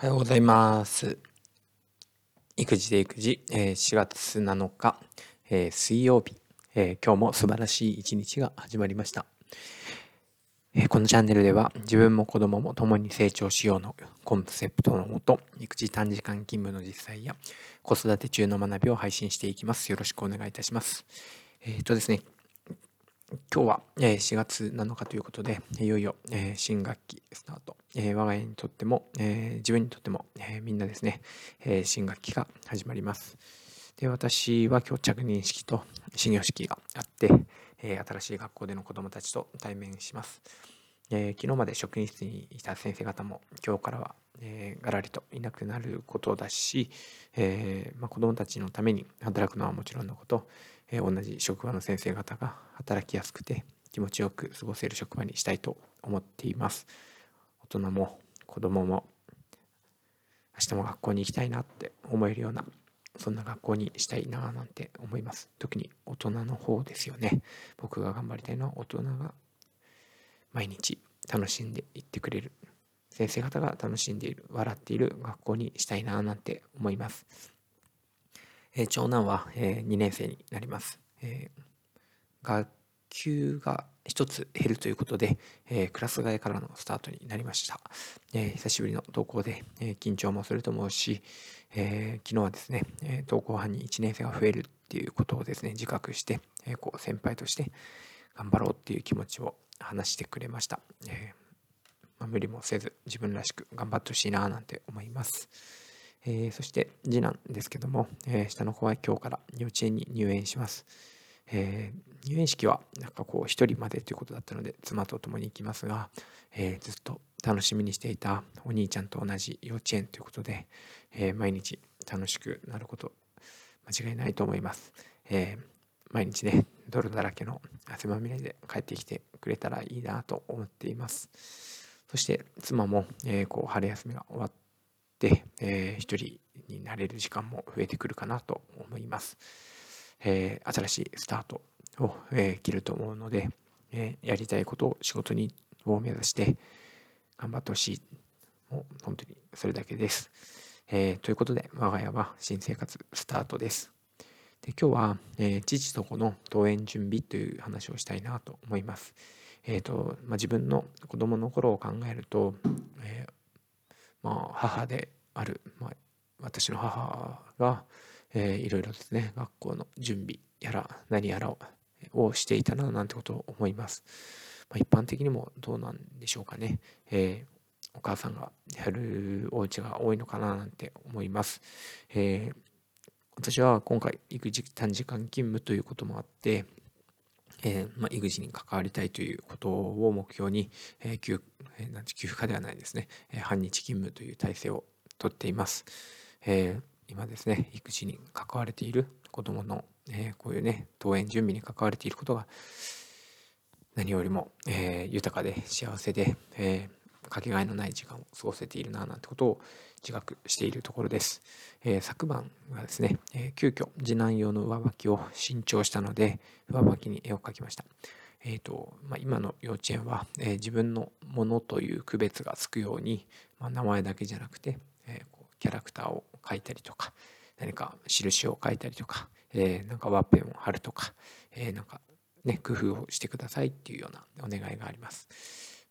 おはようございます。育児で育児、えー、4月7日、えー、水曜日、えー、今日も素晴らしい一日が始まりました、えこのチャンネルでは自分も子供も共に成長しようのコンセプトのもと、育児短時間勤務の実際や子育て中の学びを配信していきます。よろしくお願いいたします。えっ、とですね、今日は4月7日ということで、いよいよ新学期スタート。我が家にとっても、自分にとっても、みんなですね、新学期が始まります。で私は今日着任式と始業式があって、新しい学校での子どもたちと対面します。昨日まで職員室にいた先生方も今日からは、がらりといなくなることだし、えまあ、子どもたちのために働くのはもちろんのことえ同じ職場の先生方が働きやすくて気持ちよく過ごせる職場にしたいと思っています。大人も子供も明日も学校に行きたいなって思えるようなそんな学校にしたいななんて思います。特に大人の方ですよね。僕が頑張りたいのは大人が毎日楽しんでいってくれる。先生方が楽しんでいる笑っている学校にしたいななんて思いますえー、長男は、えー、2年生になります。えー、学級が一つ減るということで、えー、クラス替えからのスタートになりました。えー、久しぶりの登校で、えー、緊張もすると思うし、え昨日はですね、え登校班に1年生が増えるっていうことをですね、自覚して、えこう先輩として頑張ろうっていう気持ちを話してくれました。えまあ、無理もせず自分らしく頑張ってほしいななんて思います。えー、そして次男ですけども、えー、下の子は今日から幼稚園に入園します。えー、入園式はなんかこう一人までということだったので妻と共に行きますが、えずっと楽しみにしていたお兄ちゃんと同じ幼稚園ということで、え毎日楽しくなること間違いないと思います。え毎日ね泥だらけの汗まみれで帰ってきてくれたらいいなと思っています。そして妻も、えこう春休みが終わって、えー、一人になれる時間も増えてくるかなと思います。えー、新しいスタートを、えー、切ると思うので、えー、やりたいことを仕事にを目指して頑張ってほしい。もう本当にそれだけです。えー、ということで、我が家は新生活スタートです。で今日は、えー、父と子の登園準備という話をしたいなと思います。えーとまあ、自分の子供の頃を考えると、えーまあ、母である、まあ、私の母が、えー、いろいろですね学校の準備やら何やらををしていたななんてことを思います、まあ、一般的にもどうなんでしょうかね、えー、お母さんがやるお家が多いのかななんて思います、えー、私は今回育児短時間勤務ということもあってえー、まあ、育児に関わりたいということを目標に、えー、休えー、なん休暇ではないですね、えー、半日勤務という体制をとっています。えー、今ですね、育児に関われている子どもの、えー、こういうね、登園準備に関われていることが何よりも、えー、豊かで幸せで、えー、かけがえのない時間を過ごせているななんてことを自覚しているところです。えー、昨晩はですね、えー、急遽次男用の上履きを新調したので、上履きに絵を描きました。えーとまあ、今の幼稚園は、えー、自分のものという区別がつくように、まあ、名前だけじゃなくて、えー、こうキャラクターを描いたりとか何か印を書いたりとか、えー、なんかワッペンを貼るとか、えー、なんかね工夫をしてくださいっていうようなお願いがあります。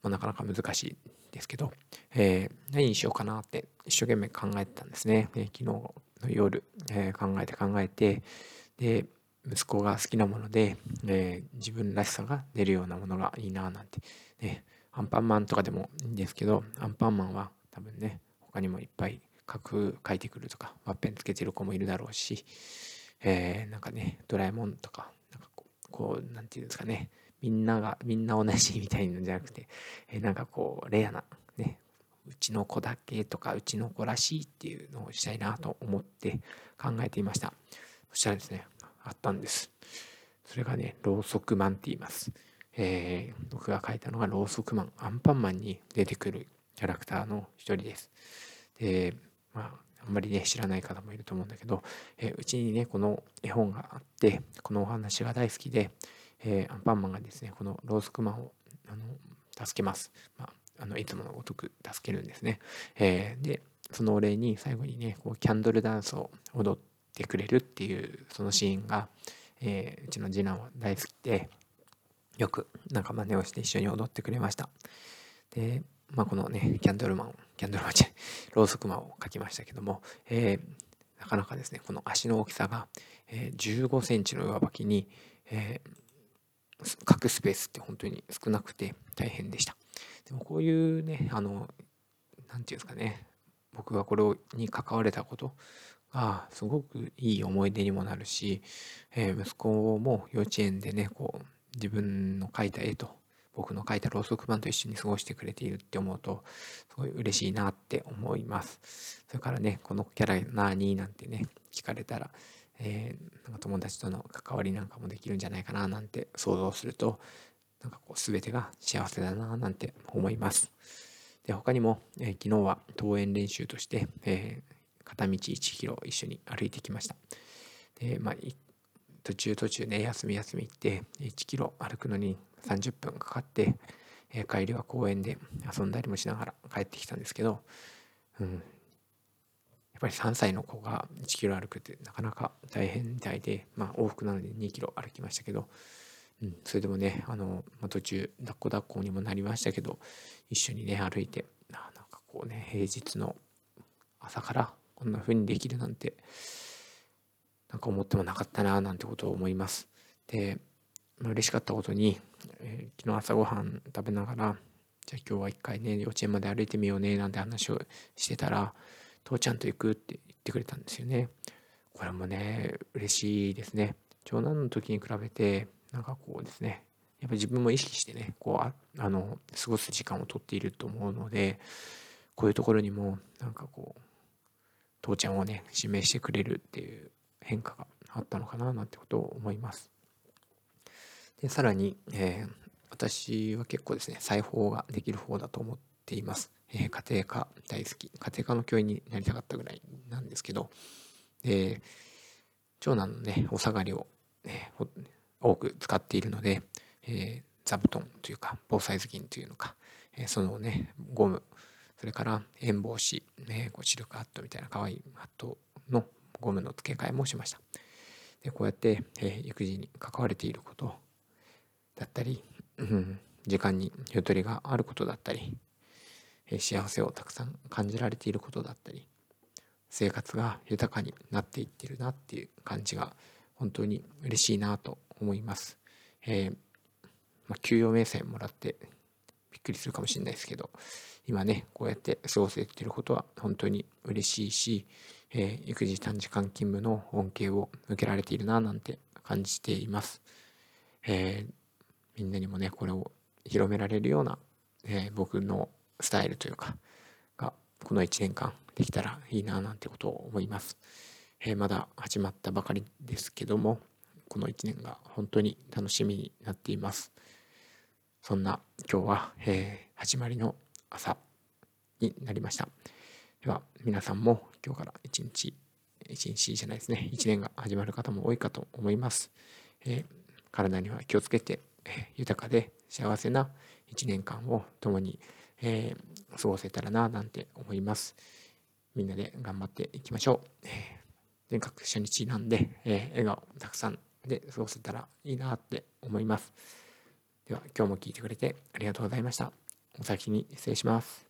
まあ、なかなか難しいですけど、えー、何にしようかなって一生懸命考えてたんですね。えー、昨日の夜、えー、考えて考えて、で、息子が好きなもので、えー、自分らしさが出るようなものがいいななんて、ね、アンパンマンとかでもいいんですけど、アンパンマンは多分ね、他にもいっぱい書く、書いてくるとか、ワッペンつけてる子もいるだろうし、えー、なんかね、ドラえもんとか、なんかこう、こうなんていうんですかね、みんなが、みんな同じみたいなんじゃなくて、え、なんかこう、レアな、ね、うちの子だけとか、うちの子らしいっていうのをしたいなと思って考えていました。そしたらですね、あったんです。それがね、ろうそくマンって言います。えー、僕が書いたのがろうそくマン、アンパンマンに出てくるキャラクターの一人です。で、まあ、あんまりね、知らない方もいると思うんだけど、えー、うちにね、この絵本があって、このお話が大好きで、えー、アンパンマンがですね、このロースクマンをあの助けます。まあ、あのいつものごとく助けるんですね。えー、でそのお礼に最後にねこうキャンドルダンスを踊ってくれるっていうそのシーンが、えー、うちの次男は大好きでよくなんか真似をして一緒に踊ってくれました。で、まあ、このねキャンドルマンキャンドルマンじゃろうそくマンを描きましたけども、えー、なかなかですねこの足の大きさが、えー、15センチの上履きに、えー、書くスペースって本当に少なくて大変でした。でもこういうねあの何て言うんですかね僕がこれに関われたことがすごくいい思い出にもなるし、えー、息子も幼稚園でねこう自分の描いた絵と僕の描いたろうそく版と一緒に過ごしてくれているって思うとすごい嬉しいなって思いますそれからねこのキャラ何なんてね聞かれたら、えー、なんか友達との関わりなんかもできるんじゃないかななんて想像するとなんかこう全てが幸せだななんて思います。で他にも、えー、昨日は登園練習として、えー、片道1キロ一緒に歩いてきました。で、まあ、途中途中ね休み休み行って1キロ歩くのに30分かかって、えー、帰りは公園で遊んだりもしながら帰ってきたんですけど、うん、ぱり3歳の子が1キロ歩くってなかなか大変みたいで、まあ、往復なので2キロ歩きましたけど、うん、それでもねあの、ま、途中抱っこ抱っこにもなりましたけど一緒にね歩いてなんかこうね平日の朝からこんな風にできるなんてなんか思ってもなかったななんてことを思います。で、まあ、嬉しかったことに、えー、昨日朝ごはん食べながらじゃあ今日は一回ね幼稚園まで歩いてみようねなんて話をしてたら父ちゃんと行くって言ってくれたんですよね。これもね嬉しいですね。長男の時に比べてなんかこうですねやっぱ自分も意識してねこうああの過ごす時間をとっていると思うのでこういうところにもなんかこう父ちゃんをね指名してくれるっていう変化があったのかななんてことを思います。でさらに、えー、私は結構ですね裁縫ができる方だと思っています。えー、家庭科大好き家庭科の教員になりたかったぐらいなんですけどで長男のねお下がりを、えー、多く使っているので、えー、座布団というか防災頭巾というのか、えー、そのねゴムそれから円帽子、ね、こうシルクハットみたいな可愛いハットのゴムの付け替えもしました。でこうやって、えー、育児に関われていることだったり、うん、時間にゆとりがあることだったり、幸せをたくさん感じられていることだったり生活が豊かになっていってるなっていう感じが本当に嬉しいなと思います。えー、まあ、給与明細もらってびっくりするかもしれないですけど今ねこうやって過ごせてることは本当に嬉しいし、えー、育児短時間勤務の恩恵を受けられているななんて感じています、えー、みんなにもねこれを広められるような、え、僕のスタイルというかがこの1年間できたらいいななんてことを思います、えまだ始まったばかりですけどもこの1年が本当に楽しみになっています。そんな今日は、え始まりの朝になりました。では皆さんも今日から一日一日じゃないですね。一年が始まる方も多いかと思います、えー、体には気をつけて、えー、豊かで幸せな一年間を共に、えー、過ごせたらななんて思います。みんなで頑張っていきましょう、え、全国初日なんで、え笑顔たくさんで過ごせたらいいなって思います。では今日も聞いてくれてありがとうございました。お先に失礼します。